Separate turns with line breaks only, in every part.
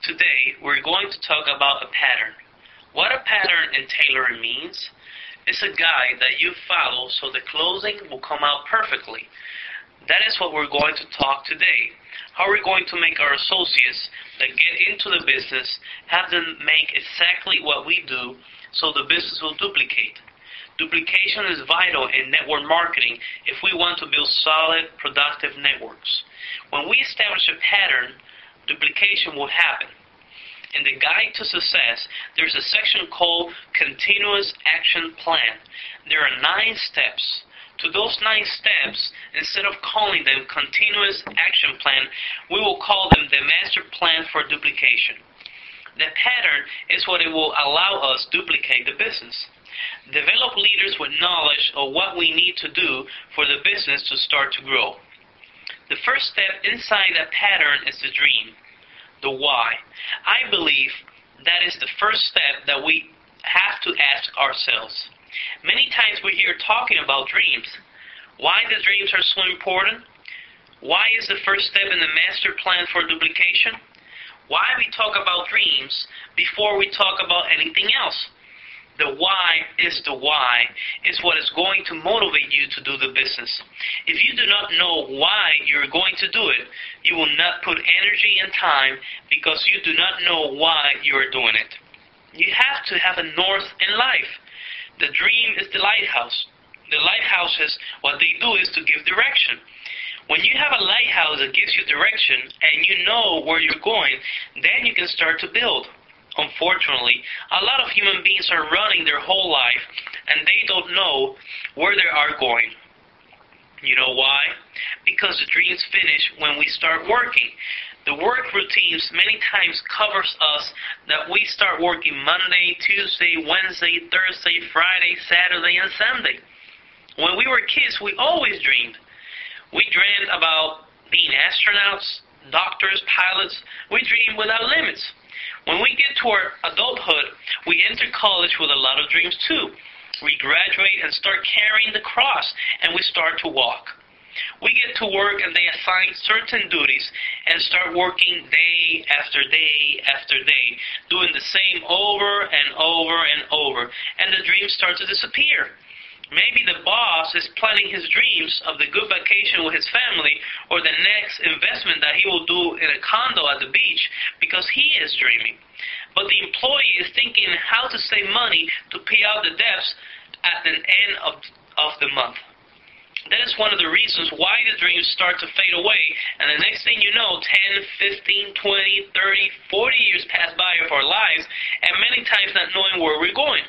Today, we're going to talk about a pattern. What a pattern in tailoring means is a guide that you follow so the clothing will come out perfectly. That is what we're going to talk today. How we're going to make our associates that get into the business have them make exactly what we do so the business will duplicate. Duplication is vital in network marketing if we want to build solid, productive networks. When we establish a pattern, duplication will happen. In the Guide to Success, there's a section called Continuous Action Plan. There are nine steps. To those nine steps, instead of calling them Continuous Action Plan, we will call them the Master Plan for Duplication. The pattern is what it will allow us duplicate the business. Develop leaders with knowledge of what we need to do for the business to start to grow. The first step inside that pattern is the dream, the why. I believe that is the first step that we have to ask ourselves. Many times we hear talking about dreams. Why the dreams are so important? Why is the first step in the master plan for duplication? Why we talk about dreams before we talk about anything else? The why is the why is what is going to motivate you to do the business. If you do not know why you're going to do it, you will not put energy and time because you do not know why you're doing it. You have to have a north in life. The dream is the lighthouse. The lighthouses, what they do is to give direction. When you have a lighthouse that gives you direction and you know where you're going, then you can start to build. Unfortunately, a lot of human beings are running their whole life and they don't know where they are going. You know why? Because the dreams finish when we start working. The work routines many times covers us that we start working Monday, Tuesday, Wednesday, Thursday, Friday, Saturday, and Sunday. When we were kids, we always dreamed. We dreamed about being astronauts, doctors, pilots. We dreamed without limits. When we get to our adulthood, we enter college with a lot of dreams too. We graduate and start carrying the cross, and we start to walk. We get to work and they assign certain duties and start working day after day after day, doing the same over and over and over, and the dreams start to disappear. Maybe the boss is planning his dreams of the good vacation with his family or the next investment that he will do in a condo at the beach because he is dreaming. But the employee is thinking how to save money to pay out the debts at the end of, of the month. That is one of the reasons why the dreams start to fade away, and the next thing you know, 10, 15, 20, 30, 40 years pass by of our lives, and many times not knowing where we're going.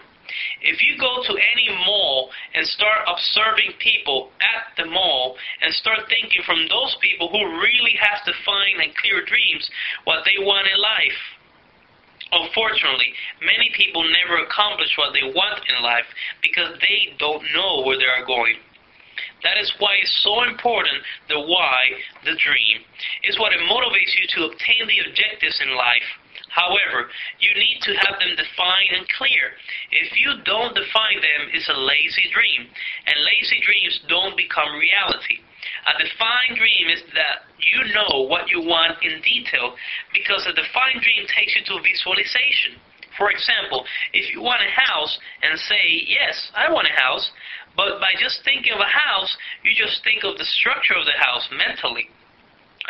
If you go to any mall and start observing people at the mall and start thinking from those people who really have to find and clear dreams what they want in life, Unfortunately, many people never accomplish what they want in life because they don't know where they are going. That is why it's so important the why, the dream, is what it motivates you to obtain the objectives in life However, you need to have them defined and clear. If you don't define them, it's a lazy dream, and lazy dreams don't become reality. A defined dream is that you know what you want in detail because a defined dream takes you to visualization. For example, if you want a house and say, Yes, I want a house, but by just thinking of a house, you just think of the structure of the house mentally.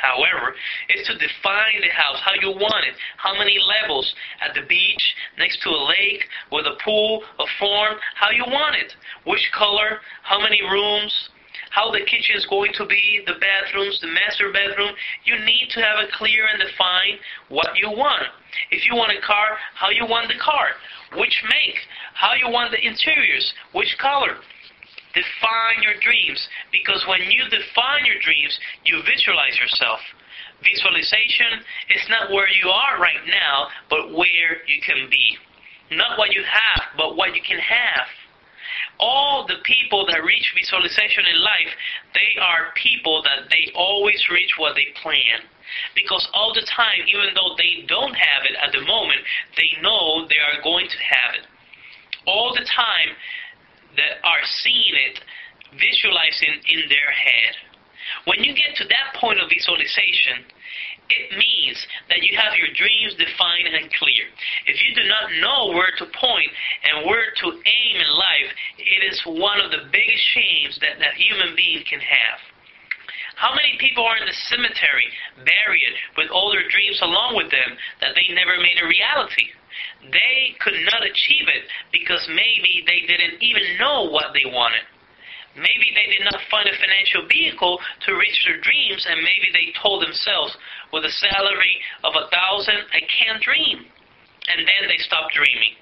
However, is to define the house, how you want it, how many levels, at the beach, next to a lake, with a pool, a farm, how you want it, which color, how many rooms, how the kitchen is going to be, the bathrooms, the master bedroom. You need to have a clear and define what you want. If you want a car, how you want the car, which make, how you want the interiors, which color. Define your dreams because when you define your dreams, you visualize yourself. Visualization is not where you are right now, but where you can be. Not what you have, but what you can have. All the people that reach visualization in life, they are people that they always reach what they plan. Because all the time, even though they don't have it at the moment, they know they are going to have it. All the time, that are seeing it, visualizing in their head. When you get to that point of visualization, it means that you have your dreams defined and clear. If you do not know where to point and where to aim in life, it is one of the biggest shames that a human being can have. How many people are in the cemetery, buried with all their dreams along with them that they never made a reality? They could not achieve it because maybe they didn't even know what they wanted. Maybe they did not find a financial vehicle to reach their dreams, and maybe they told themselves, with a salary of a thousand, I can't dream. And then they stopped dreaming.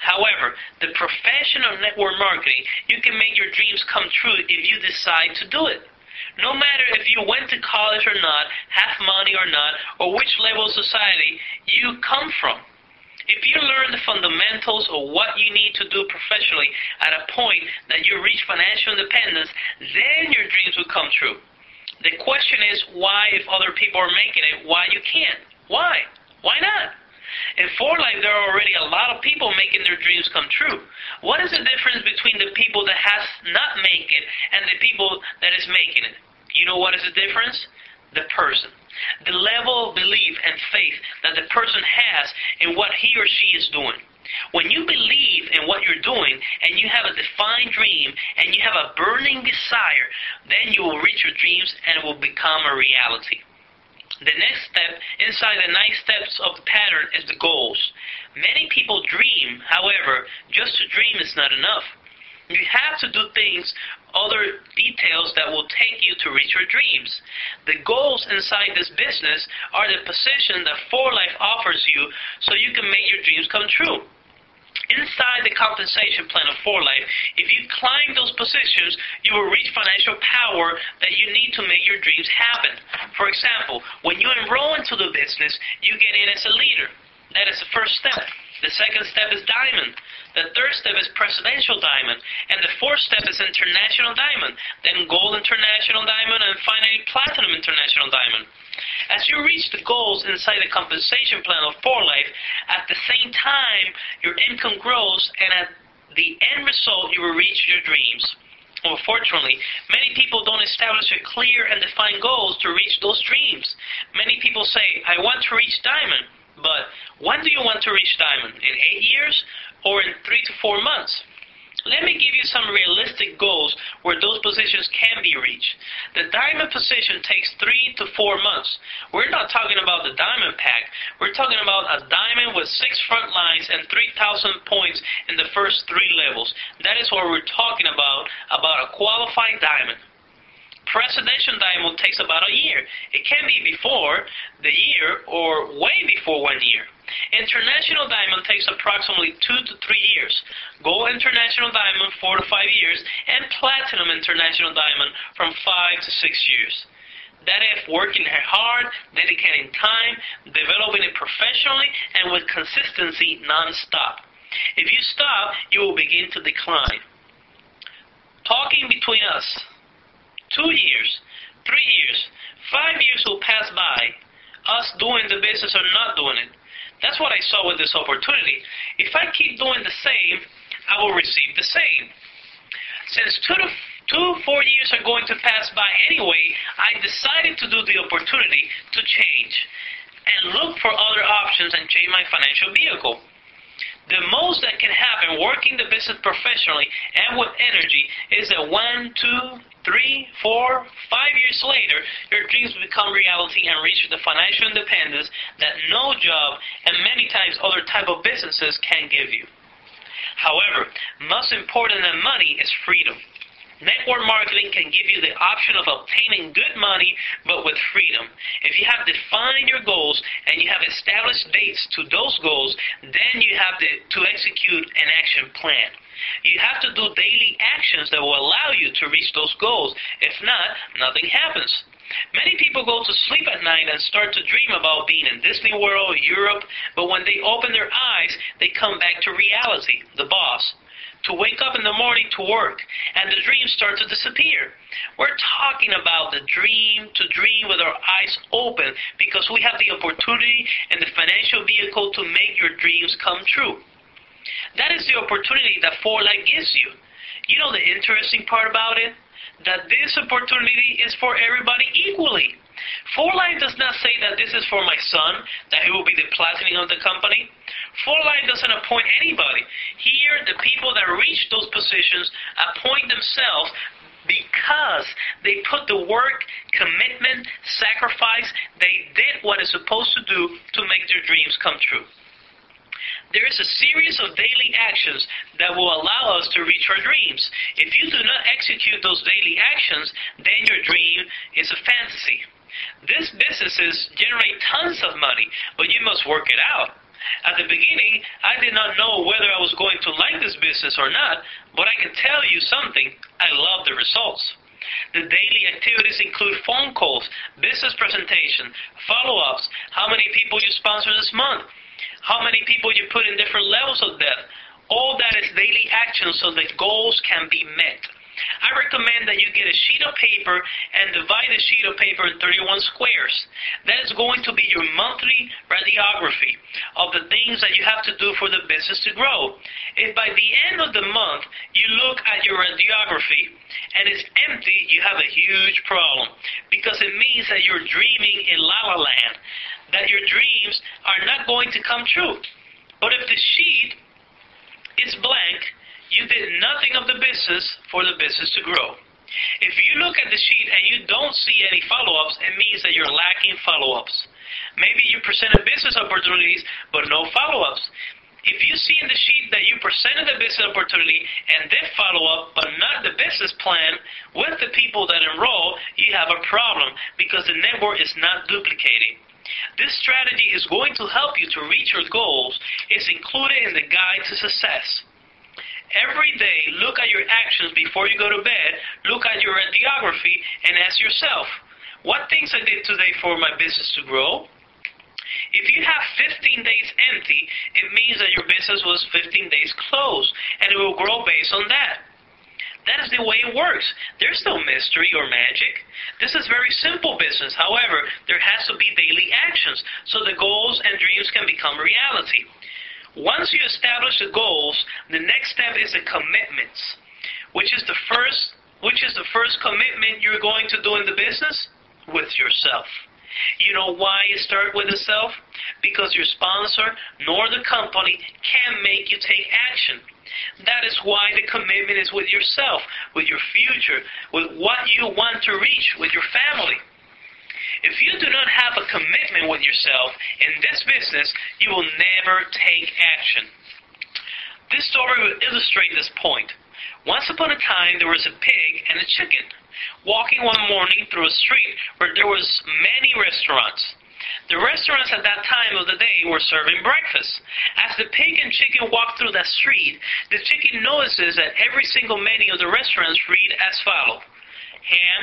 However, the profession of network marketing, you can make your dreams come true if you decide to do it. No matter if you went to college or not, have money or not, or which level of society you come from. If you learn the fundamentals of what you need to do professionally at a point that you reach financial independence, then your dreams will come true. The question is why, if other people are making it, why you can't? Why? Why not? In 4Life, there are already a lot of people making their dreams come true. What is the difference between the people that has not made it and the people that is making it? You know what is the difference? The person the level of belief and faith that the person has in what he or she is doing. When you believe in what you're doing and you have a defined dream and you have a burning desire, then you will reach your dreams and it will become a reality. The next step inside the nine steps of the pattern is the goals. Many people dream, however, just to dream is not enough. You have to do things, other details that will take you to reach your dreams. The goals inside this business are the position that 4Life offers you so you can make your dreams come true. Inside the compensation plan of 4Life, if you climb those positions, you will reach financial power that you need to make your dreams happen. For example, when you enroll into the business, you get in as a leader. That is the first step. The second step is diamond. The third step is presidential diamond. And the fourth step is international diamond. Then gold international diamond and finally platinum international diamond. As you reach the goals inside the compensation plan of 4Life, at the same time your income grows and at the end result you will reach your dreams. Unfortunately, many people don't establish a clear and defined goals to reach those dreams. Many people say, I want to reach diamond, but when do you want to reach diamond? In eight years? or in three to four months. Let me give you some realistic goals where those positions can be reached. The diamond position takes three to four months. We're not talking about the diamond pack. We're talking about a diamond with six front lines and 3,000 points in the first three levels. That is what we're talking about, about a qualified diamond. Presidential diamond takes about a year. It can be before the year or way before one year. International diamond takes approximately two to three years. Gold international diamond, four to five years. And platinum international diamond from five to six years. That is working hard, dedicating time, developing it professionally, and with consistency non-stop. If you stop, you will begin to decline. Talking between us, two years, three years, five years will pass by, us doing the business or not doing it. That's what I saw with this opportunity. If I keep doing the same, I will receive the same. Since two to two, four years are going to pass by anyway, I decided to do the opportunity to change and look for other options and change my financial vehicle. The most that can happen working the business professionally and with energy is that one, two, three, four, five years later, your dreams become reality and reach the financial independence that no job and many times other type of businesses can give you. However, most important than money is freedom. Network marketing can give you the option of obtaining good money, but with freedom. If you have defined your goals and you have established dates to those goals, then you have to, to execute an action plan. You have to do daily actions that will allow you to reach those goals. If not, nothing happens. Many people go to sleep at night and start to dream about being in Disney World, Europe, but when they open their eyes, they come back to reality, the boss, to wake up in the morning to work, and the dreams start to disappear. We're talking about the dream to dream with our eyes open because we have the opportunity and the financial vehicle to make your dreams come true. That is the opportunity that 4Life gives you. You know the interesting part about it? that this opportunity is for everybody equally. 4Life does not say that this is for my son, that he will be the platinum of the company. 4Life doesn't appoint anybody. Here, the people that reach those positions appoint themselves because they put the work, commitment, sacrifice, they did what is supposed to do to make their dreams come true. There is a series of daily actions that will allow us to reach our dreams. If you do not execute those daily actions, then your dream is a fantasy. These businesses generate tons of money, but you must work it out. At the beginning, I did not know whether I was going to like this business or not, but I can tell you something. I love the results. The daily activities include phone calls, business presentation, follow-ups, how many people you sponsor this month, how many people you put in different levels of debt. All that is daily action so that goals can be met. I recommend that you get a sheet of paper and divide the sheet of paper in 31 squares. That is going to be your monthly radiography of the things that you have to do for the business to grow. If by the end of the month you look at your radiography and it's empty, you have a huge problem because it means that you're dreaming in la la land, that your dreams are not going to come true. But if the sheet is blank, you did nothing of the business for the business to grow. If you look at the sheet and you don't see any follow-ups, it means that you're lacking follow-ups. Maybe you presented business opportunities, but no follow-ups. If you see in the sheet that you presented the business opportunity and did follow up, but not the business plan with the people that enroll, you have a problem because the network is not duplicating. This strategy is going to help you to reach your goals. It's included in the guide to success. Every day, look at your actions before you go to bed, look at your radiography, and ask yourself, what things I did today for my business to grow? If you have 15 days empty, it means that your business was 15 days closed, and it will grow based on that. That is the way it works. There's no mystery or magic. This is very simple business. However, there has to be daily actions so the goals and dreams can become reality. Once you establish the goals, the next step is the commitments, which is the first which is the first commitment you're going to do in the business with yourself. You know why you start with yourself? Because your sponsor nor the company can make you take action. That is why the commitment is with yourself, with your future, with what you want to reach, with your family. If you do not have a commitment with yourself in this business, you will never take action. This story will illustrate this point. Once upon a time, there was a pig and a chicken walking one morning through a street where there was many restaurants. The restaurants at that time of the day were serving breakfast. As the pig and chicken walked through that street, the chicken notices that every single menu of the restaurants read as follows: ham,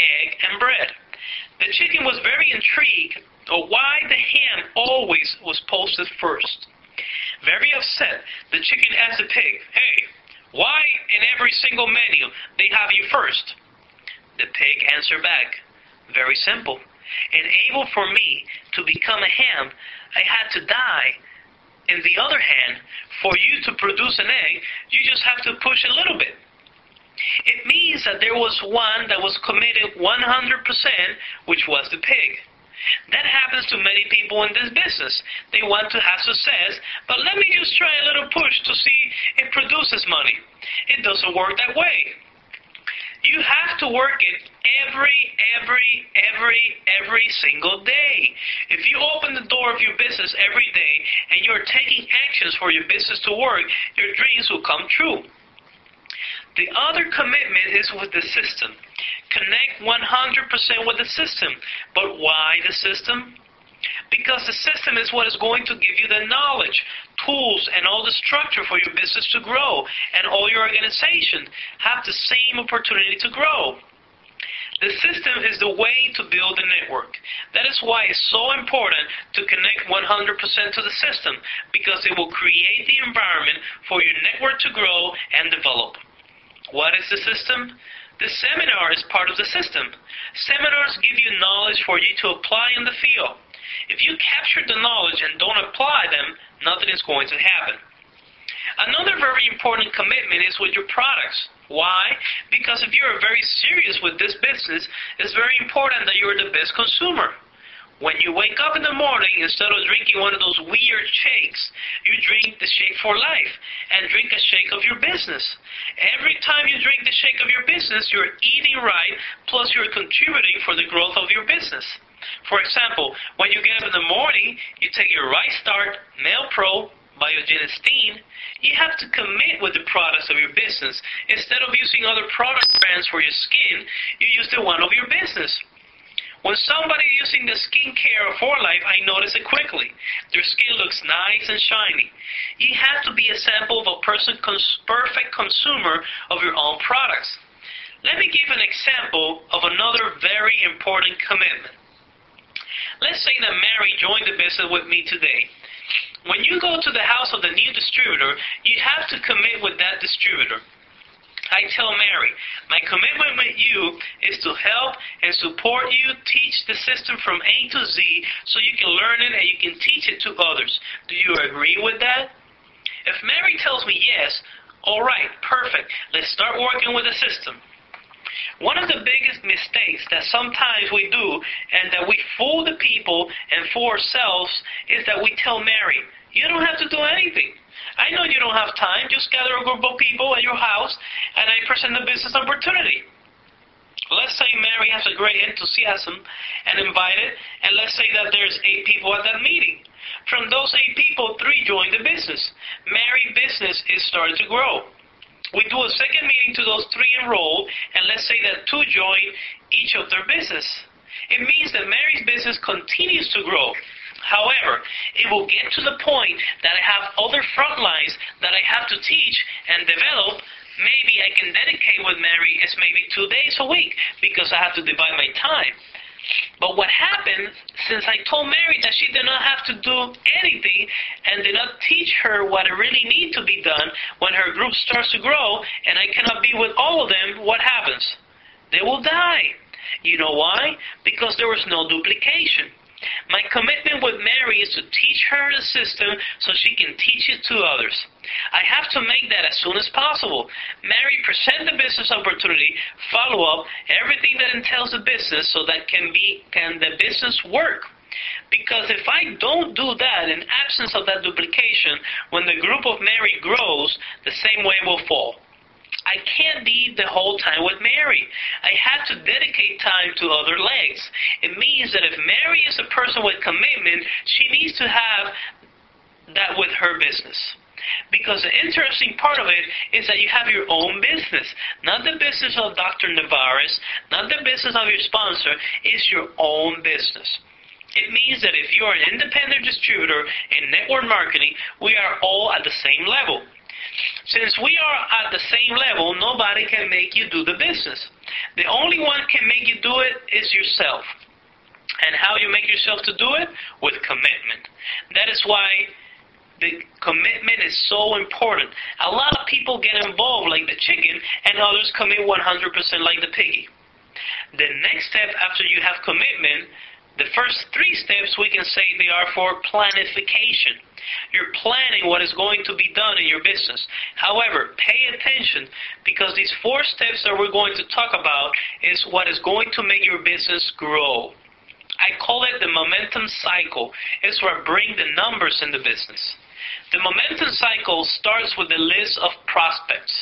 egg, and bread. The chicken was very intrigued of why the ham always was posted first. Very upset, the chicken asked the pig, Hey, why in every single menu they have you first? The pig answered back, Very simple. In able for me to become a ham, I had to die. In the other hand, for you to produce an egg, you just have to push a little bit. It means that there was one that was committed 100%, which was the pig. That happens to many people in this business. They want to have success, but let me just try a little push to see it produces money. It doesn't work that way. You have to work it every, every, every, every single day. If you open the door of your business every day and you're taking actions for your business to work, your dreams will come true. The other commitment is with the system. Connect 100% with the system. But why the system? Because the system is what is going to give you the knowledge, tools, and all the structure for your business to grow, and all your organization have the same opportunity to grow. The system is the way to build a network. That is why it's so important to connect 100% to the system, because it will create the environment for your network to grow and develop. What is the system? The seminar is part of the system. Seminars give you knowledge for you to apply in the field. If you capture the knowledge and don't apply them, nothing is going to happen. Another very important commitment is with your products. Why? Because if you're very serious with this business, it's very important that you're the best consumer. When you wake up in the morning, instead of drinking one of those weird shakes, you drink the shake for life and drink a shake of your business. Every time you drink the shake of your business, you're eating right, plus you're contributing for the growth of your business. For example, when you get up in the morning, you take your RiteStart, Male Pro, Biogenestein, you have to commit with the products of your business. Instead of using other product brands for your skin, you use the one of your business. When somebody using the skincare of 4Life, I notice it quickly. Their skin looks nice and shiny. You have to be a sample of a person cons- perfect consumer of your own products. Let me give an example of another very important commitment. Let's say that Mary joined the business with me today. When you go to the house of the new distributor, you have to commit with that distributor. I tell Mary, my commitment with you is to help and support you teach the system from A to Z so you can learn it and you can teach it to others. Do you agree with that? If Mary tells me yes, all right, perfect. Let's start working with the system. One of the biggest mistakes that sometimes we do and that we fool the people and fool ourselves is that we tell Mary, you don't have to do anything. I know you don't have time. Just gather a group of people at your house and I present a business opportunity. Let's say Mary has a great enthusiasm and invited, and let's say that there's eight people at that meeting. From those eight people, three join the business. Mary business is starting to grow. We do a second meeting to those three enrolled, and let's say that two join each of their business. It means that Mary's business continues to grow. However, it will get to the point that I have other front lines that I have to teach and develop. Maybe I can dedicate with Mary is maybe two days a week because I have to divide my time. But what happened, since I told Mary that she did not have to do anything and did not teach her what really needs to be done when her group starts to grow and I cannot be with all of them, what happens? They will die. You know why? Because there was no duplication. My commitment with Mary is to teach her the system so she can teach it to others. I have to make that as soon as possible. Mary, present the business opportunity, follow up, everything that entails the business so that can be can the business work. Because if I don't do that, in absence of that duplication, when the group of Mary grows, the same way will fall. I can't be the whole time with Mary. I have to dedicate time to other legs. It means that if Mary is a person with commitment, she needs to have that with her business. Because the interesting part of it is that you have your own business, not the business of Dr. Navarez, not the business of your sponsor, it's your own business. It means that if you are an independent distributor in network marketing, we are all at the same level. Since we are at the same level, nobody can make you do the business. The only one can make you do it is yourself. And how you make yourself to do it? With commitment. That is why the commitment is so important. A lot of people get involved like the chicken, and others commit 100% like the piggy. The next step after you have commitment, the first three steps we can say they are for planification. You're planning what is going to be done in your business. However, pay attention because these four steps that we're going to talk about is what is going to make your business grow. I call it the momentum cycle. It's where I bring the numbers in the business. The momentum cycle starts with a list of prospects.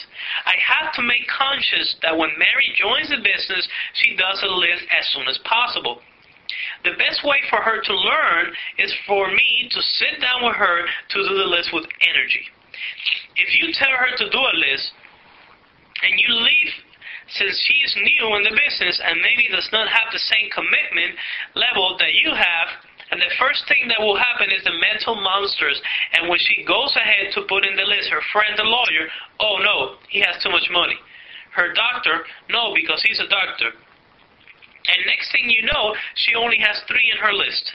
I have to make conscious that when Mary joins the business, she does a list as soon as possible. The best way for her to learn is for me to sit down with her to do the list with energy. If you tell her to do a list and you leave since she is new in the business and maybe does not have the same commitment level that you have, and the first thing that will happen is the mental monsters. And when she goes ahead to put in the list, her friend, the lawyer, oh no, he has too much money. Her doctor, no, because he's a doctor. And next thing you know, she only has three in her list.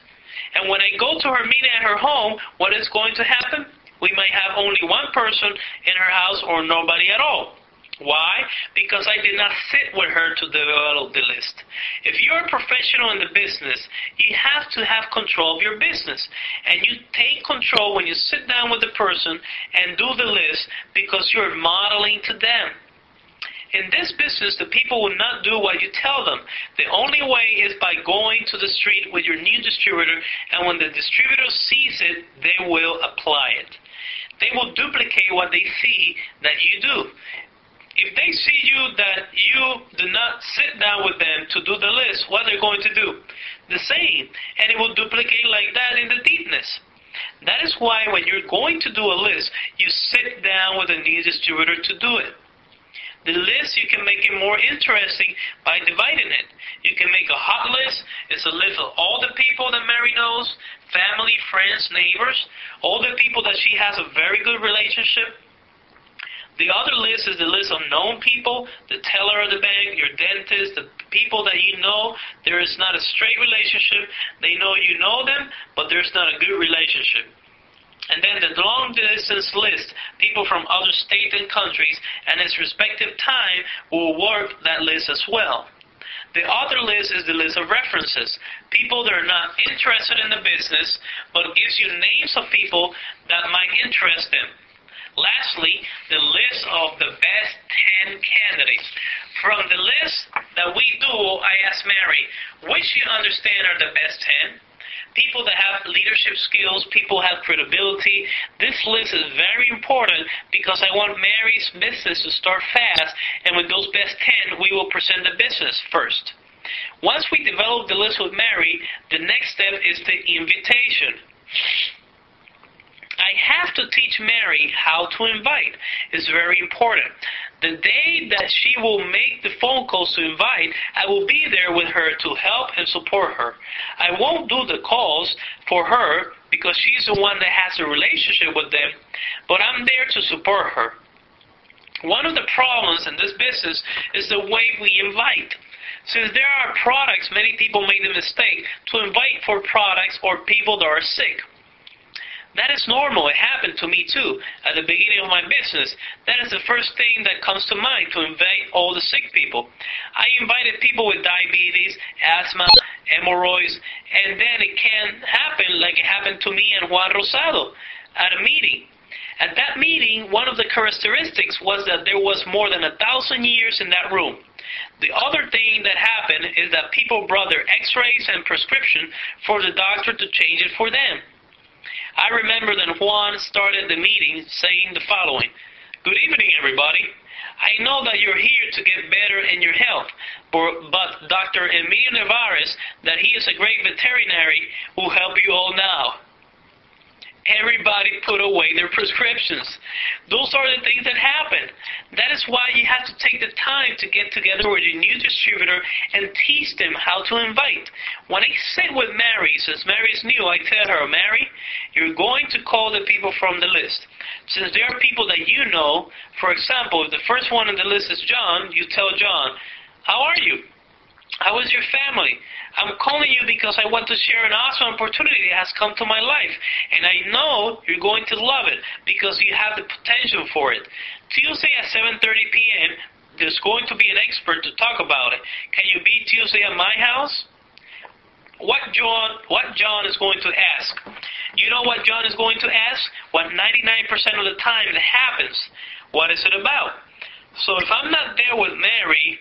And when I go to her meeting at her home, what is going to happen? We might have only one person in her house or nobody at all. Why? Because I did not sit with her to develop the list. If you're a professional in the business, you have to have control of your business. And you take control when you sit down with the person and do the list because you're modeling to them. In this business, the people will not do what you tell them. The only way is by going to the street with your new distributor, and when the distributor sees it, they will apply it. They will duplicate what they see that you do. If they see you that you do not sit down with them to do the list, what are they're going to do? The same. And it will duplicate like that in the deepness. That is why when you're going to do a list, you sit down with a new distributor to do it. The list, you can make it more interesting by dividing it. You can make a hot list. It's a list of all the people that Mary knows, family, friends, neighbors, all the people that she has a very good relationship. The other list is the list of known people, the teller of the bank, your dentist, the people that you know. There is not a straight relationship. They know you know them, but there's not a good relationship. And then the long distance list, people from other states and countries, and its respective time will work that list as well. The other list is the list of references. People that are not interested in the business, but gives you names of people that might interest them. Lastly, the list of the best 10 candidates. From the list that we do, I asked Mary, which you understand are the best 10? People that have leadership skills, people have credibility. This list is very important because I want Mary's business to start fast, and with those best 10, we will present the business first. Once we develop the list with Mary, the next step is the invitation. I have to teach Mary how to invite. It's very important. The day that she will make the phone calls to invite, I will be there with her to help and support her. I won't do the calls for her because she's the one that has a relationship with them, but I'm there to support her. One of the problems in this business is the way we invite. Since there are products, many people make the mistake to invite for products or people that are sick. That is normal. It happened to me too at the beginning of my business. That is the first thing that comes to mind to invite all the sick people. I invited people with diabetes, asthma, hemorrhoids, and then it can happen like it happened to me and Juan Rosado at a meeting. At that meeting, one of the characteristics was that there was more than a thousand years in that room. The other thing that happened is that people brought their x-rays and prescription for the doctor to change it for them. I remember that Juan started the meeting saying the following Good evening, everybody. I know that you're here to get better in your health, but Dr. Emilio Nevares, that he is a great veterinary, will help you all now everybody put away their prescriptions. Those are the things that happen. That is why you have to take the time to get together with your new distributor and teach them how to invite. When I sit with Mary, since Mary is new, I tell her, Mary, you're going to call the people from the list. Since there are people that you know, for example, if the first one on the list is John, you tell John, how are you? How is your family? I'm calling you because I want to share an awesome opportunity that has come to my life. And I know you're going to love it because you have the potential for it. Tuesday at 7.30 p.m., there's going to be an expert to talk about it. Can you be Tuesday at my house? What John, what John is going to ask? You know what John is going to ask? What 99% of the time it happens. What is it about? So if I'm not there with Mary,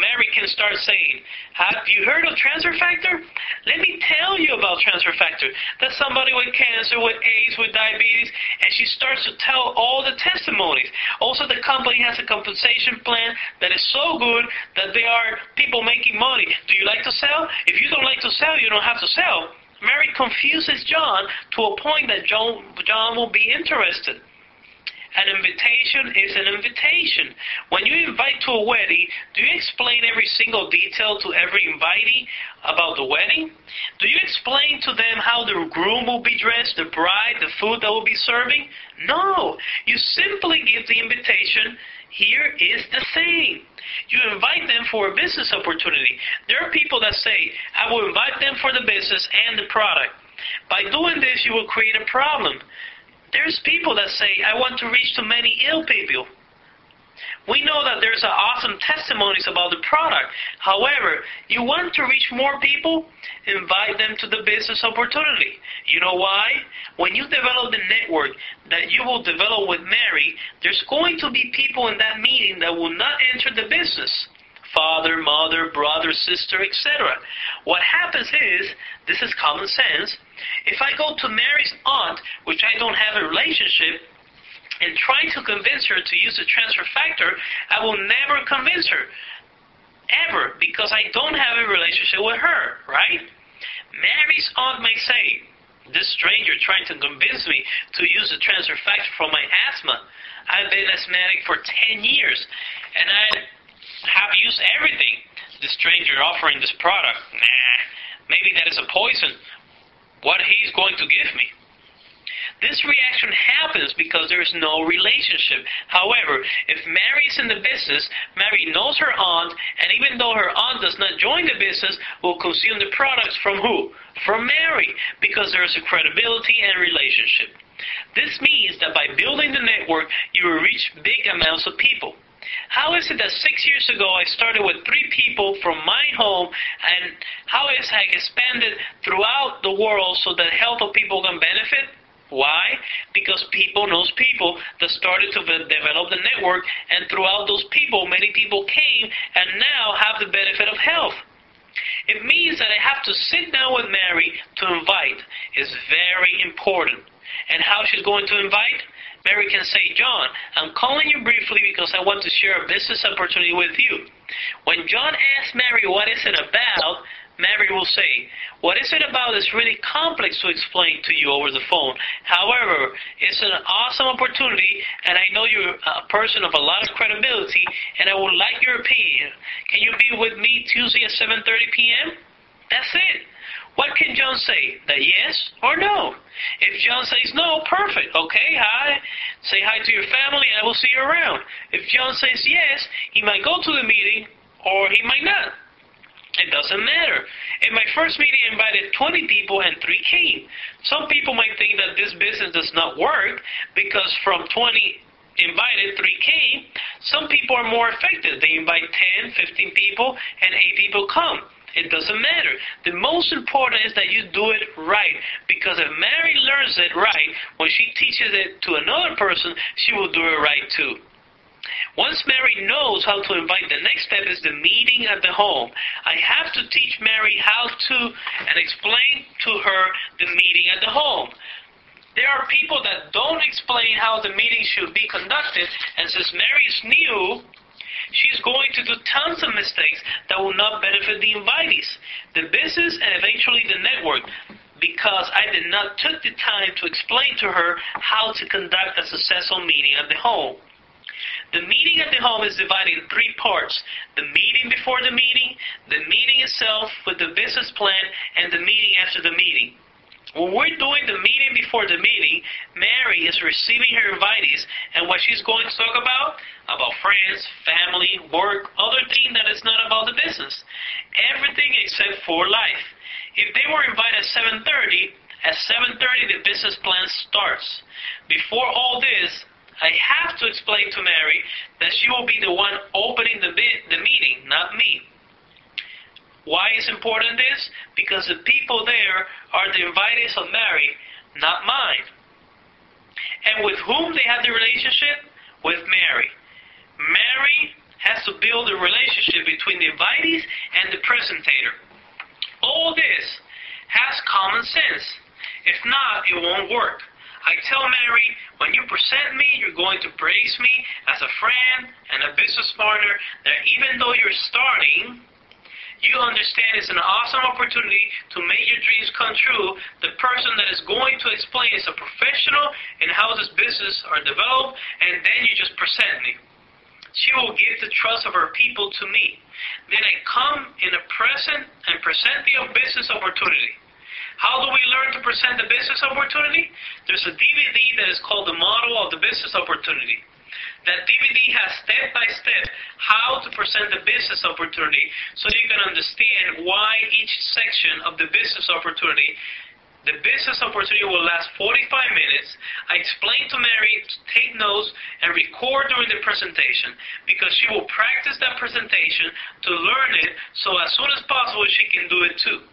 Mary can start saying, Have you heard of transfer factor? Let me tell you about transfer factor. That's somebody with cancer, with AIDS, with diabetes, and she starts to tell all the testimonies. Also, the company has a compensation plan that is so good that there are people making money. Do you like to sell? If you don't like to sell, you don't have to sell. Mary confuses John to a point that John, John will be interested. An invitation is an invitation. When you invite to a wedding, do you explain every single detail to every invitee about the wedding? Do you explain to them how the groom will be dressed, the bride, the food that will be serving? No. You simply give the invitation. Here is the thing. You invite them for a business opportunity. There are people that say, I will invite them for the business and the product. By doing this, you will create a problem. There's people that say, I want to reach to many ill people. We know that there's awesome testimonies about the product. However, you want to reach more people, invite them to the business opportunity. You know why? When you develop the network that you will develop with Mary, there's going to be people in that meeting that will not enter the business father, mother, brother, sister, etc. What happens is, this is common sense, if I go to Mary's aunt, which I don't have a relationship, and try to convince her to use the transfer factor, I will never convince her. Ever, because I don't have a relationship with her, right? Mary's aunt may say, this stranger trying to convince me to use the transfer factor for my asthma. I've been asthmatic for 10 years, and I have used everything. The stranger offering this product, nah, maybe that is a poison. What he's going to give me. This reaction happens because there is no relationship. However, if Mary is in the business, Mary knows her aunt, and even though her aunt does not join the business, will consume the products from who? From Mary, because there is a credibility and relationship. This means that by building the network, you will reach big amounts of people. How is it that six years ago I started with three people from my home, and how is I expanded throughout the world so that health of people can benefit? Why? Because people knows people that started to develop the network, and throughout those people, many people came and now have the benefit of health. It means that I have to sit down with Mary to invite. It's very important. And how she's going to invite? Mary can say, John, I'm calling you briefly because I want to share a business opportunity with you. When John asks Mary what is it about, Mary will say, What is it about is really complex to explain to you over the phone. However, it's an awesome opportunity, and I know you're a person of a lot of credibility, and I would like your opinion. Can you be with me Tuesday at 7.30 p.m.? That's it. What can John say? That yes or no? If John says no, perfect. Okay, hi. Say hi to your family, and I will see you around. If John says yes, he might go to the meeting, or he might not. It doesn't matter. In my first meeting, I invited 20 people and 3 came. Some people might think that this business does not work because from 20 invited, 3 came. Some people are more effective. They invite 10, 15 people, and 8 people come. It doesn't matter. The most important is that you do it right. Because if Mary learns it right, when she teaches it to another person, she will do it right too. Once Mary knows how to invite, the next step is the meeting at the home. I have to teach Mary how to and explain to her the meeting at the home. There are people that don't explain how the meeting should be conducted, and since Mary is new, she's going to do tons of mistakes that will not benefit the invitees, the business, and eventually the network because I did not took the time to explain to her how to conduct a successful meeting at the home. The meeting at the home is divided in three parts. The meeting before the meeting, the meeting itself with the business plan, and the meeting after the meeting. When we're doing the meeting before the meeting, Mary is receiving her invitees, and what she's going to talk about? About friends, family, work, other things that is not about the business. Everything except 4Life. If they were invited at 7.30, at 7.30 the business plan starts. Before all this, I have to explain to Mary that she will be the one opening the, the meeting, not me. Why is important this? Because the people there are the invitees of Mary, not mine. And with whom they have the relationship? With Mary. Mary has to build a relationship between the invitees and the presentator. All this has common sense. If not, it won't work. I tell Mary, when you present me, you're going to praise me as a friend and a business partner, that even though you're starting, you understand it's an awesome opportunity to make your dreams come true. The person that is going to explain is a professional in how this business are developed, and then you just present me. She will give the trust of her people to me. Then I come in a present and present the business opportunity. How do we learn to present the business opportunity? There's a DVD that is called the model of the business opportunity. That DVD has step by step how to present the business opportunity so you can understand why each section of the business opportunity The business opportunity will last 45 minutes. I explain to Mary to take notes and record during the presentation because she will practice that presentation to learn it so as soon as possible she can do it too.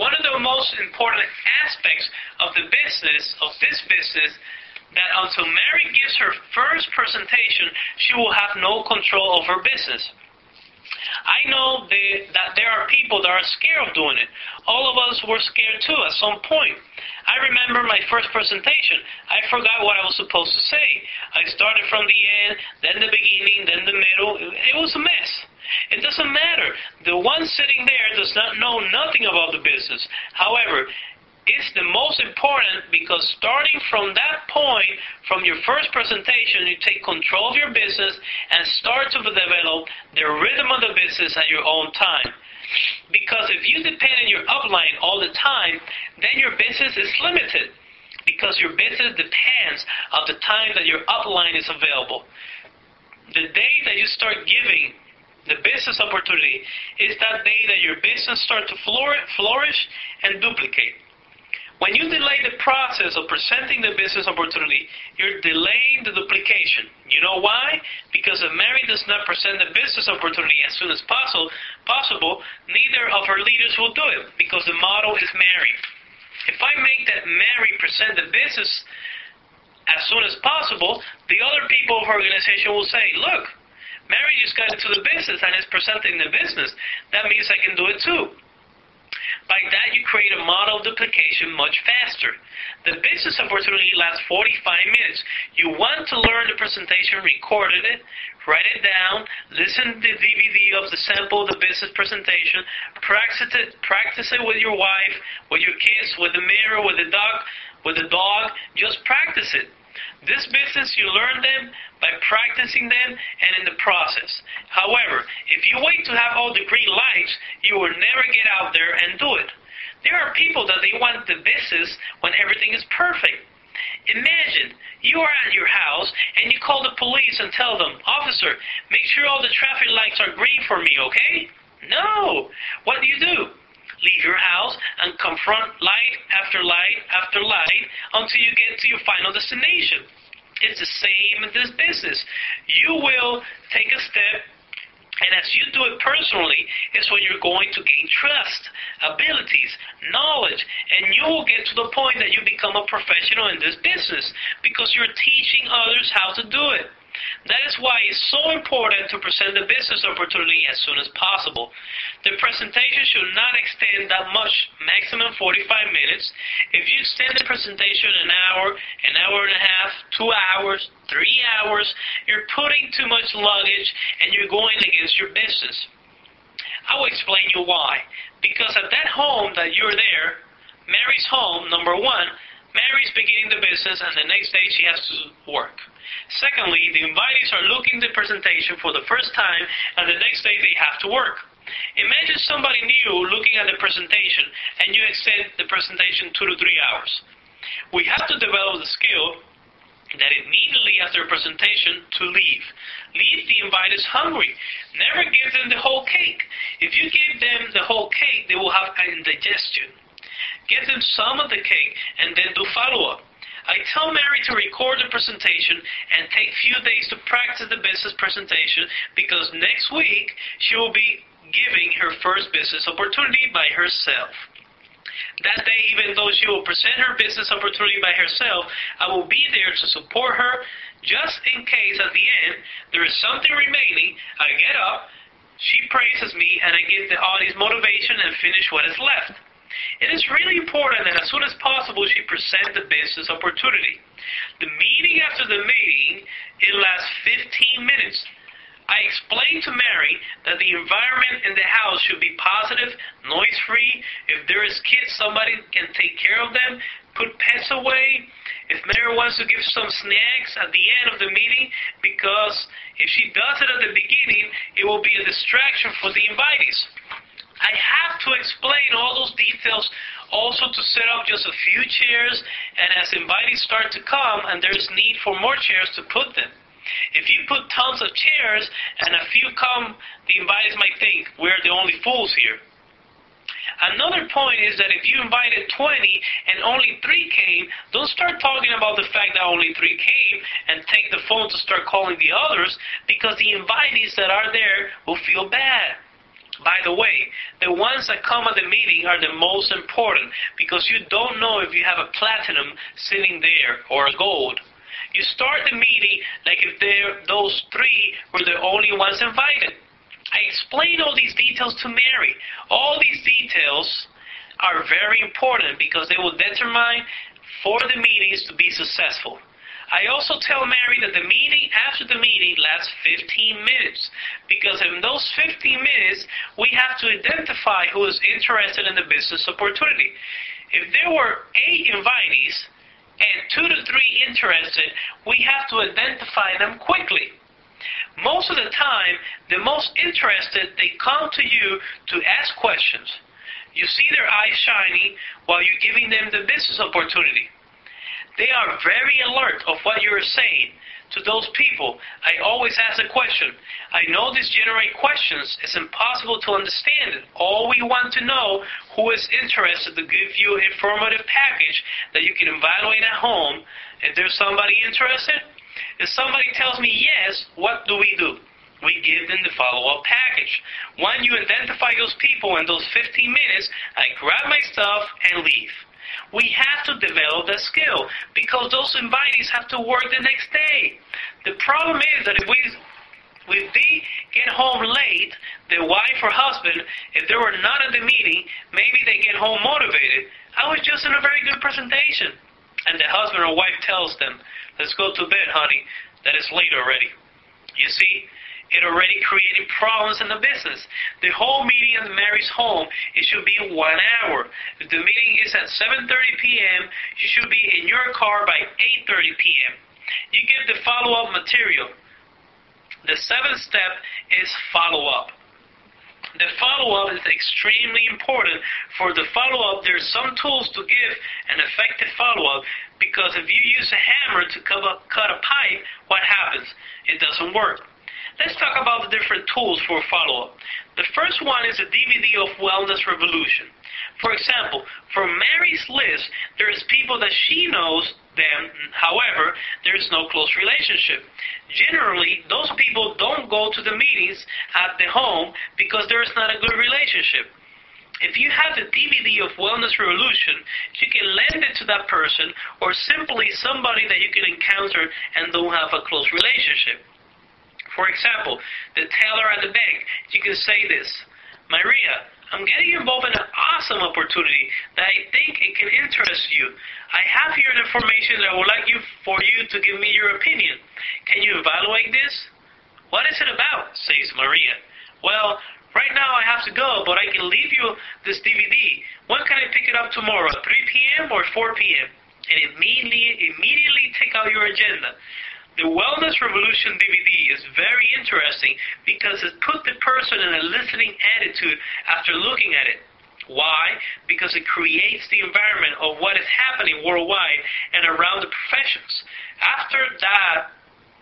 One of the most important aspects of the business, of this business, that until Mary gives her first presentation, she will have no control over business. I know that there are people that are scared of doing it. All of us were scared too at some point. I remember my first presentation. I forgot what I was supposed to say. I started from the end, then the beginning, then the middle. It was a mess. It doesn't matter. The one sitting there does not know nothing about the business. However, it's the most important because starting from that point, from your first presentation, you take control of your business and start to develop the rhythm of the business at your own time. Because if you depend on your upline all the time, then your business is limited because your business depends on the time that your upline is available. The day that you start giving the business opportunity is that day that your business starts to flourish and duplicate. When you delay the process of presenting the business opportunity, you're delaying the duplication. You know why? Because if Mary does not present the business opportunity as soon as possible, possible, neither of her leaders will do it because the model is Mary. If I make that Mary present the business as soon as possible, the other people of her organization will say, look, Mary just got into the business and is presenting the business. That means I can do it too. By that, you create a model duplication much faster. The business opportunity lasts 45 minutes. You want to learn the presentation, record it, write it down, listen to the DVD of the sample of the business presentation, practice it, practice it with your wife, with your kids, with the mirror, with the dog, with the dog. Just practice it. This business, you learn them by practicing them and in the process. However, if you wait to have all the green lights, you will never get out there and do it. There are people that they want the business when everything is perfect. Imagine you are at your house and you call the police and tell them, Officer, make sure all the traffic lights are green for me, okay? No! What do you do? Leave your house and confront light after light after light until you get to your final destination. It's the same in this business. You will take a step and as you do it personally, is when you're going to gain trust, abilities, knowledge, and you will get to the point that you become a professional in this business because you're teaching others how to do it. That is why it's so important to present the business opportunity as soon as possible. The presentation should not extend that much, maximum 45 minutes. If you extend the presentation an hour, an hour and a half, two hours, three hours, you're putting too much luggage and you're going against your business. I will explain you why. Because at that home that you're there, Mary's home, number one, Mary's beginning the business and the next day she has to work. Secondly, the invitees are looking the presentation for the first time and the next day they have to work. Imagine somebody new looking at the presentation and you extend the presentation two to three hours. We have to develop the skill that immediately after a presentation to leave. Leave the invitees hungry. Never give them the whole cake. If you give them the whole cake, they will have indigestion. Give them some of the cake and then do follow up. I tell Mary to record the presentation and take few days to practice the business presentation because next week she will be giving her first business opportunity by herself. That day, even though she will present her business opportunity by herself, I will be there to support her just in case at the end there is something remaining. I get up, she praises me, and I give the audience motivation and finish what is left. It is really important that as soon as possible she present the business opportunity. The meeting after the meeting, it lasts 15 minutes. I explained to Mary that the environment in the house should be positive, noise free. If there is kids, somebody can take care of them. Put pets away. If Mary wants to give some snacks at the end of the meeting, because if she does it at the beginning, it will be a distraction for the invitees. I have to explain all those details also to set up just a few chairs and as invitees start to come and there's need for more chairs to put them. If you put tons of chairs and a few come, the invitees might think we're the only fools here. Another point is that if you invited 20 and only 3 came, don't start talking about the fact that only 3 came and take the phone to start calling the others because the invitees that are there will feel bad. By the way, the ones that come at the meeting are the most important because you don't know if you have a platinum sitting there or a gold. You start the meeting like if those three were the only ones invited. I explained all these details to Mary. All these details are very important because they will determine for the meetings to be successful. I also tell Mary that the meeting after the meeting lasts 15 minutes because in those 15 minutes we have to identify who is interested in the business opportunity. If there were eight invitees and two to three interested, we have to identify them quickly. Most of the time, the most interested, they come to you to ask questions. You see their eyes shining while you're giving them the business opportunity. They are very alert of what you're saying to those people. I always ask a question. I know this generate questions. It's impossible to understand it. All we want to know who is interested to give you an informative package that you can evaluate at home. If there's somebody interested, if somebody tells me yes, what do we do? We give them the follow-up package. When you identify those people in those 15 minutes, I grab my stuff and leave. We have to develop that skill because those invitees have to work the next day. The problem is that if we if they get home late, the wife or husband, if they were not at the meeting, maybe they get home motivated. I was just in a very good presentation. And the husband or wife tells them, Let's go to bed, honey. That is late already. You see, it already created problems in the business. The whole meeting at Mary's home, it should be one hour. If the meeting is at 7.30 p.m., you should be in your car by 8.30 p.m. You give the follow-up material. The seventh step is follow-up. The follow-up is extremely important. For the follow-up, there's some tools to give an effective follow-up because if you use a hammer to cut a pipe, what happens? It doesn't work. Let's talk about the different tools for follow-up. The first one is a DVD of Wellness Revolution. For example, for Mary's list, there is people that she knows them, however, there is no close relationship. Generally, those people don't go to the meetings at the home because there is not a good relationship. If you have the DVD of Wellness Revolution, you can lend it to that person or simply somebody that you can encounter and don't have a close relationship. For example, the teller at the bank, you can say this, Maria, I'm getting involved in an awesome opportunity that I think it can interest you. I have here information that I would like you for you to give me your opinion. Can you evaluate this? What is it about? says Maria. Well, Right now I have to go, but I can leave you this DVD. When can I pick it up tomorrow? 3 p.m. or 4 p.m.? And immediately, immediately take out your agenda. The Wellness Revolution DVD is very interesting because it puts the person in a listening attitude after looking at it. Why? Because it creates the environment of what is happening worldwide and around the professions. After that,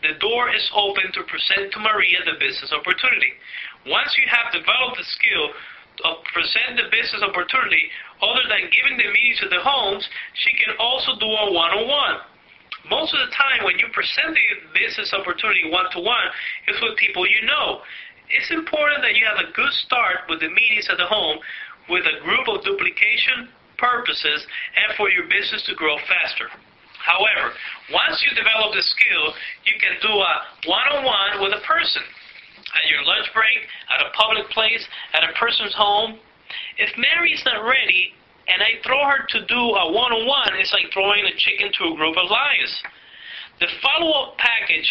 the door is open to present to Maria the business opportunity. Once you have developed the skill of present the business opportunity, other than giving the meeting to the homes, she can also do a one-on-one. Most of the time, when you present the business opportunity one-to-one, it's with people you know. It's important that you have a good start with the meetings at the home with a group of duplication purposes and for your business to grow faster. However, once you develop the skill, you can do a one-on-one with a person at your lunch break, at a public place, at a person's home. If Mary's not ready and I throw her to do a one on one, it's like throwing a chicken to a group of lions. The follow up package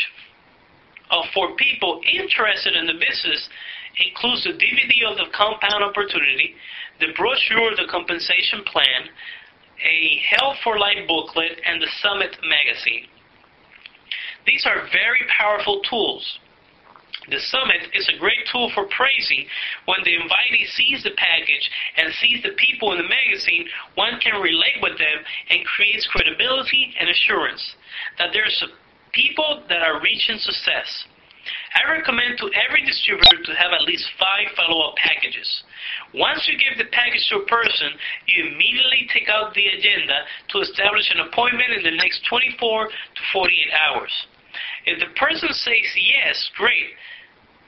uh, for people interested in the business includes the DVD of the compound opportunity, the brochure of the compensation plan, a Health for Life booklet, and the Summit magazine. These are very powerful tools. The summit is a great tool for praising. When the invitee sees the package and sees the people in the magazine, one can relate with them and creates credibility and assurance that there's people that are reaching success. I recommend to every distributor to have at least five follow-up packages. Once you give the package to a person, you immediately take out the agenda to establish an appointment in the next 24 to 48 hours. If the person says yes, great.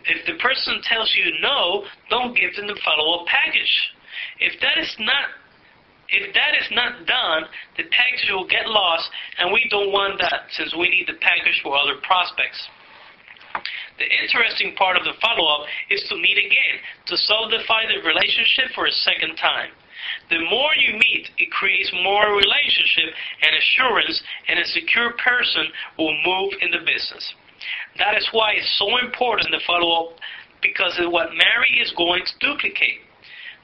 If the person tells you no, don't give them the follow-up package. If that is not if that is not done, the package will get lost, and we don't want that since we need the package for other prospects. The interesting part of the follow-up is to meet again, to solidify the relationship for a second time. The more you meet, it creates more relationship and assurance, and a secure person will move in the business. That is why it's so important to follow up because it's what Mary is going to duplicate.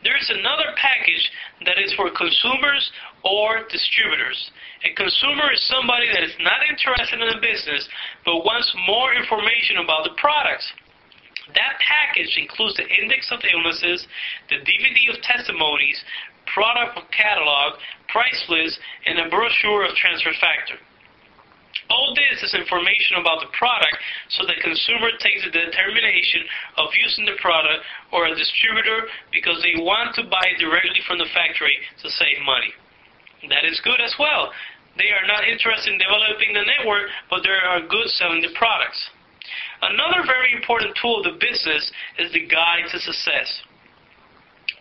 There's another package that is for consumers or distributors. A consumer is somebody that is not interested in the business but wants more information about the products. That package includes the index of illnesses, the DVD of testimonies, product catalog, price list, and a brochure of transfer factor. All this is information about the product so the consumer takes the determination of using the product or a distributor because they want to buy directly from the factory to save money. That is good as well. They are not interested in developing the network, but they are good selling the products. Another very important tool of the business is the guide to success.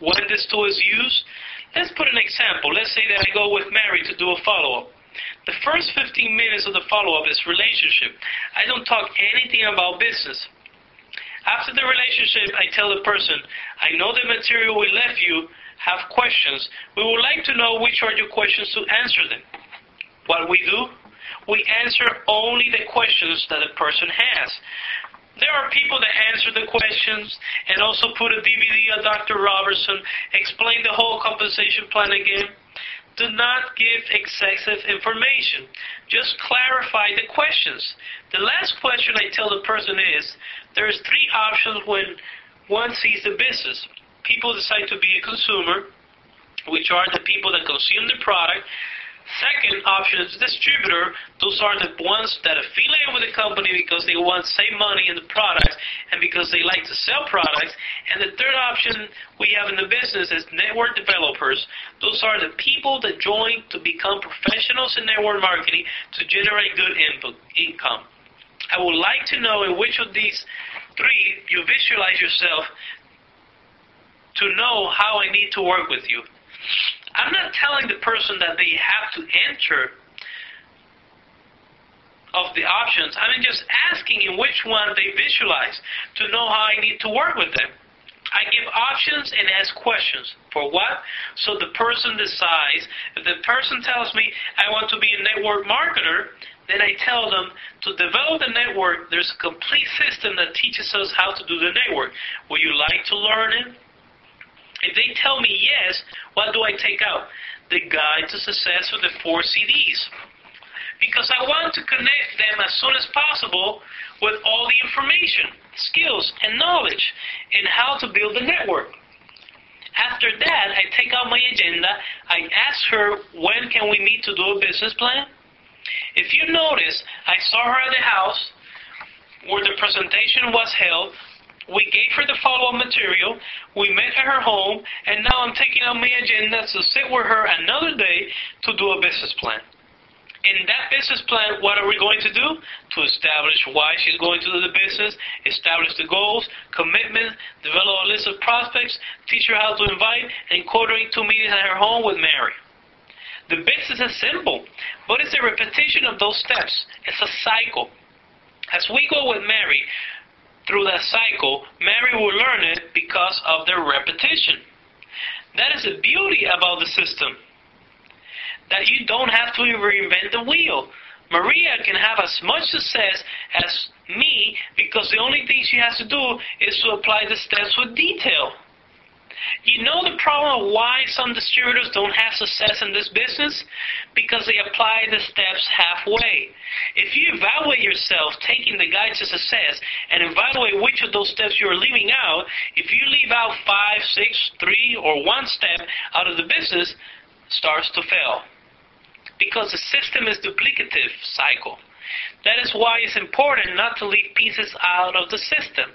When this tool is used, let's put an example. Let's say that I go with Mary to do a follow-up. The first 15 minutes of the follow-up is relationship. I don't talk anything about business. After the relationship, I tell the person, I know the material we left you have questions. We would like to know which are your questions to answer them. What we do, we answer only the questions that the person has. There are people that answer the questions and also put a DVD of Dr. Robertson, explain the whole compensation plan again. Do not give excessive information. Just clarify the questions. The last question I tell the person is, there's three options when one sees the business. People decide to be a consumer, which are the people that consume the product, Second option is distributor. Those are the ones that affiliate with the company because they want save money in the products and because they like to sell products. And the third option we have in the business is network developers. Those are the people that join to become professionals in network marketing to generate good input, income. I would like to know in which of these three you visualize yourself to know how I need to work with you. I'm not telling the person that they have to enter of the options. I'm just asking in which one they visualize to know how I need to work with them. I give options and ask questions. For what? So the person decides. If the person tells me I want to be a network marketer, then I tell them to develop the network, there's a complete system that teaches us how to do the network. Would you like to learn it? If they tell me yes, what do I take out? The Guide to Success with the four CDs. Because I want to connect them as soon as possible with all the information, skills, and knowledge in how to build a network. After that, I take out my agenda. I ask her, when can we meet to do a business plan? If you notice, I saw her at the house where the presentation was held. We gave her the follow-up material. We met at her home, and now I'm taking out my agenda to sit with her another day to do a business plan. In that business plan, what are we going to do? To establish why she's going to do the business, establish the goals, commitment, develop a list of prospects, teach her how to invite, and coordinate two meetings at her home with Mary. The business is simple, but it's a repetition of those steps. It's a cycle. As we go with Mary, through that cycle, Mary will learn it because of the repetition. That is the beauty about the system. That you don't have to reinvent the wheel. Maria can have as much success as me because the only thing she has to do is to apply the steps with detail. You know the problem of why some distributors don't have success in this business? Because they apply the steps halfway. If you evaluate yourself taking the guide to success and evaluate which of those steps you're leaving out, if you leave out five, six, three, or one step out of the business, starts to fail. Because the system is duplicative cycle. That is why it's important not to leave pieces out of the system.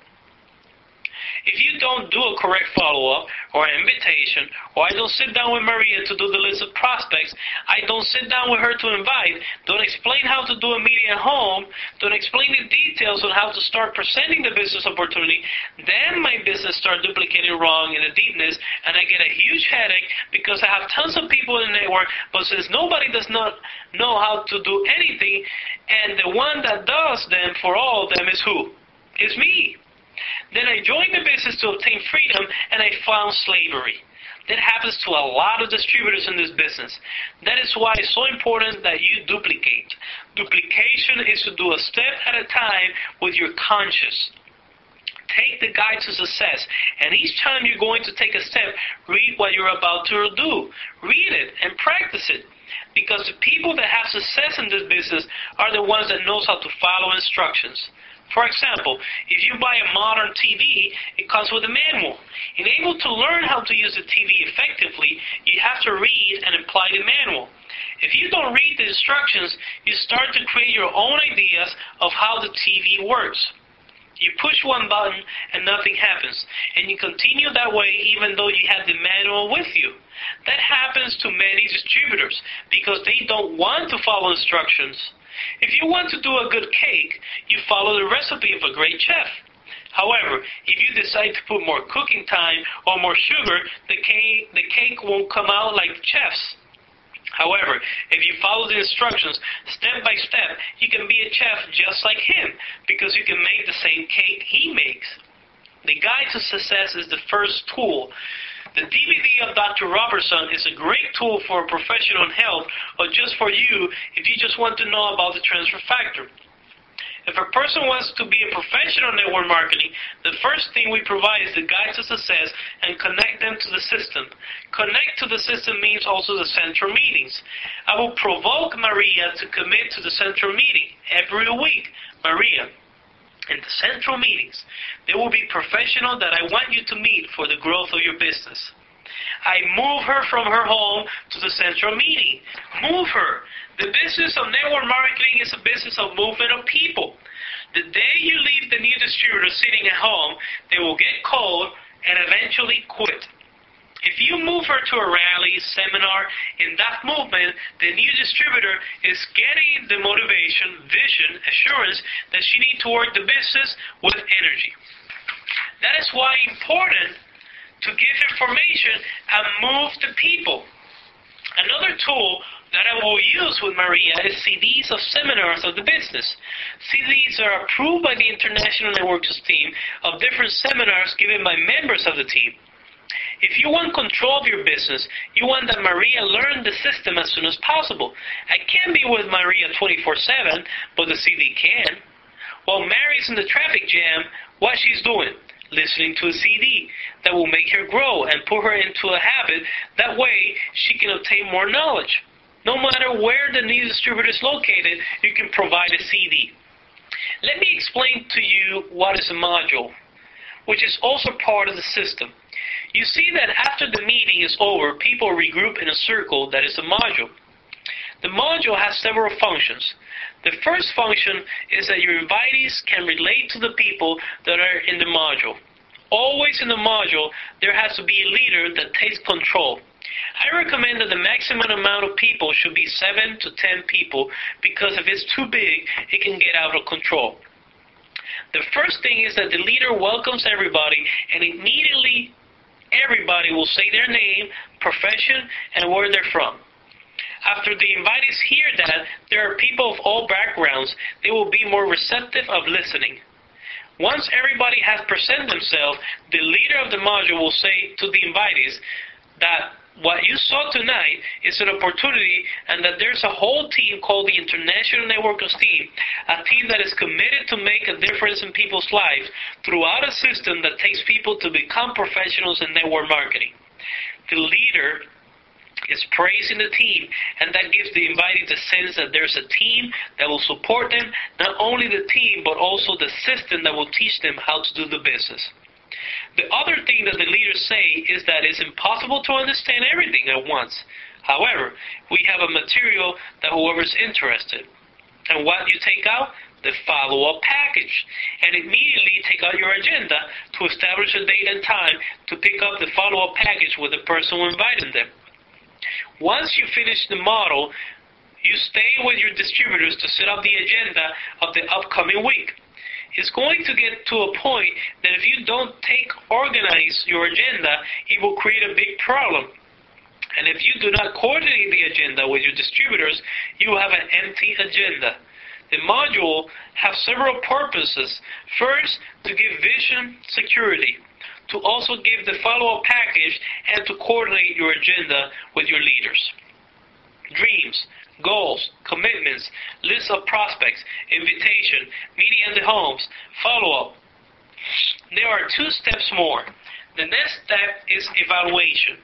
If you don't do a correct follow-up or an invitation, or I don't sit down with Maria to do the list of prospects, I don't sit down with her to invite, don't explain how to do a meeting at home, don't explain the details on how to start presenting the business opportunity, then my business starts duplicating wrong in the deepness, and I get a huge headache because I have tons of people in the network, but since nobody does not know how to do anything, and the one that does them for all of them is who? It's me. Then I joined the business to obtain freedom and I found slavery. That happens to a lot of distributors in this business. That is why it's so important that you duplicate. Duplication is to do a step at a time with your conscious. Take the guide to success, and each time you're going to take a step, read what you're about to do. Read it and practice it. Because the people that have success in this business are the ones that knows how to follow instructions. For example, if you buy a modern TV, it comes with a manual. In able to learn how to use the TV effectively, you have to read and apply the manual. If you don't read the instructions, you start to create your own ideas of how the TV works. You push one button and nothing happens, and you continue that way even though you have the manual with you. That happens to many distributors because they don't want to follow instructions. If you want to do a good cake, you follow the recipe of a great chef. However, if you decide to put more cooking time or more sugar, the cake, the cake won't come out like the chef's. However, if you follow the instructions step by step, you can be a chef just like him because you can make the same cake he makes. The Guide to Success is the first tool the DVD of Dr. Robertson is a great tool for a professional in health or just for you if you just want to know about the transfer factor. If a person wants to be a professional in network marketing, the first thing we provide is the guide to success and connect them to the system. Connect to the system means also the central meetings. I will provoke Maria to commit to the central meeting every week. Maria, in the central meetings, there will be professionals that I want you to meet for the growth of your business. I move her from her home to the central meeting. Move her. The business of network marketing is a business of movement of people. The day you leave the new distributor sitting at home, they will get cold and eventually quit. If you move her to a rally, seminar, in that movement, the new distributor is getting the motivation, vision, assurance that she needs to work the business with energy. That is why important to give information and move the people. Another tool that I will use with Maria is CDs of seminars of the business. CDs are approved by the International Networks team of different seminars given by members of the team. If you want control of your business, you want that Maria learn the system as soon as possible. I can't be with Maria 24-7, but the CD can. While Mary's in the traffic jam, what she's doing? Listening to a CD that will make her grow and put her into a habit. That way, she can obtain more knowledge. No matter where the new distributor is located, you can provide a CD. Let me explain to you what is a module, which is also part of the system. You see that after the meeting is over, people regroup in a circle that is a module. The module has several functions. The first function is that your invitees can relate to the people that are in the module. Always in the module, there has to be a leader that takes control. I recommend that the maximum amount of people should be 7 to 10 people because if it's too big, it can get out of control. The first thing is that the leader welcomes everybody and immediately everybody will say their name, profession, and where they're from. After the invitees hear that there are people of all backgrounds, they will be more receptive of listening. Once everybody has presented themselves, the leader of the module will say to the invitees that what you saw tonight is an opportunity and that there's a whole team called the International Network of Team, a team that is committed to make a difference in people's lives throughout a system that takes people to become professionals in network marketing. The leader is praising the team, and that gives the invitee the sense that there's a team that will support them, not only the team, but also the system that will teach them how to do the business. The other thing that the leaders say is that it's impossible to understand everything at once. However, we have a material that whoever is interested. And what you take out? The follow-up package. And immediately take out your agenda to establish a date and time to pick up the follow-up package with the person who invited them. Once you finish the model, you stay with your distributors to set up the agenda of the upcoming week. It's going to get to a point that if you don't take organize your agenda, it will create a big problem. And if you do not coordinate the agenda with your distributors, you have an empty agenda. The module has several purposes. First, to give vision security, to also give the follow-up package, and to coordinate your agenda with your leaders. Dreams, goals, commitments, list of prospects, invitation, meeting at the homes, follow-up. There are two steps more. The next step is evaluation.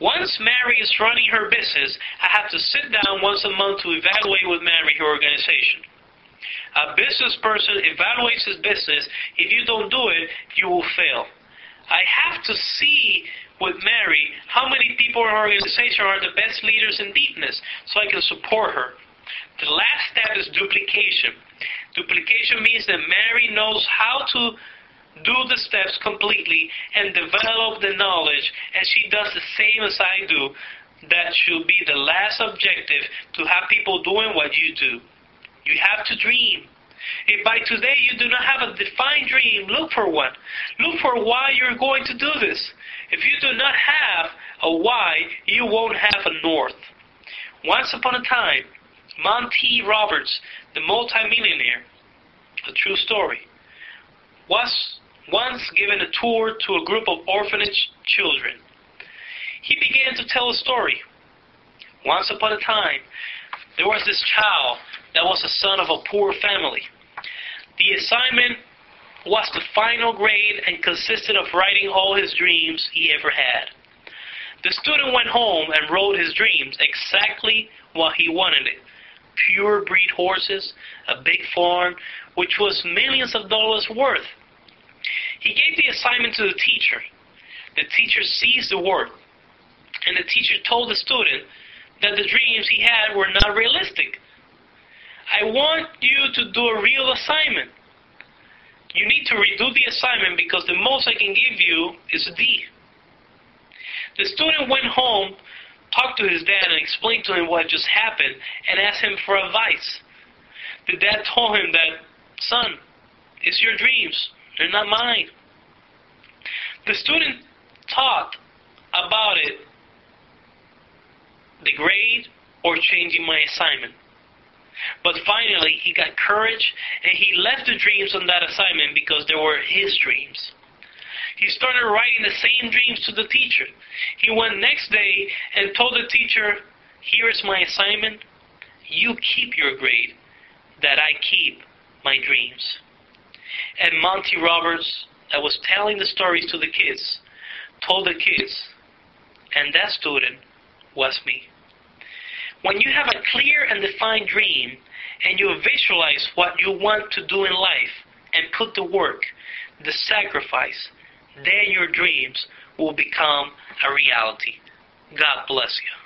Once Mary is running her business, I have to sit down once a month to evaluate with Mary her organization. A business person evaluates his business. If you don't do it, you will fail. I have to see with Mary how many people in her organization are the best leaders in deepness so I can support her. The last step is duplication. Duplication means that Mary knows how to do the steps completely and develop the knowledge, and she does the same as I do. That should be the last objective to have people doing what you do. You have to dream. If by today you do not have a defined dream, look for one. Look for why you're going to do this. If you do not have a why, you won't have a north. Once upon a time, Monty Roberts, the multimillionaire, a true story, was once given a tour to a group of orphanage children. He began to tell a story. Once upon a time, there was this child that was the son of a poor family. The assignment was the final grade and consisted of writing all his dreams he ever had. The student went home and wrote his dreams exactly what he wanted it. Pure breed horses, a big farm, which was millions of dollars worth. He gave the assignment to the teacher. The teacher seized the work, and the teacher told the student that the dreams he had were not realistic. I want you to do a real assignment. You need to redo the assignment because the most I can give you is a D. The student went home, talked to his dad, and explained to him what just happened, and asked him for advice. The dad told him that, son, it's your dreams. They're not mine. The student thought about it, the grade or changing my assignment. But finally, he got courage and he left the dreams on that assignment because they were his dreams. He started writing the same dreams to the teacher. He went next day and told the teacher, Here is my assignment. You keep your grade, that I keep my dreams and Monty Roberts that was telling the stories to the kids told the kids, and that student was me. When you have a clear and defined dream and you visualize what you want to do in life and put the work, the sacrifice, then your dreams will become a reality. God bless you.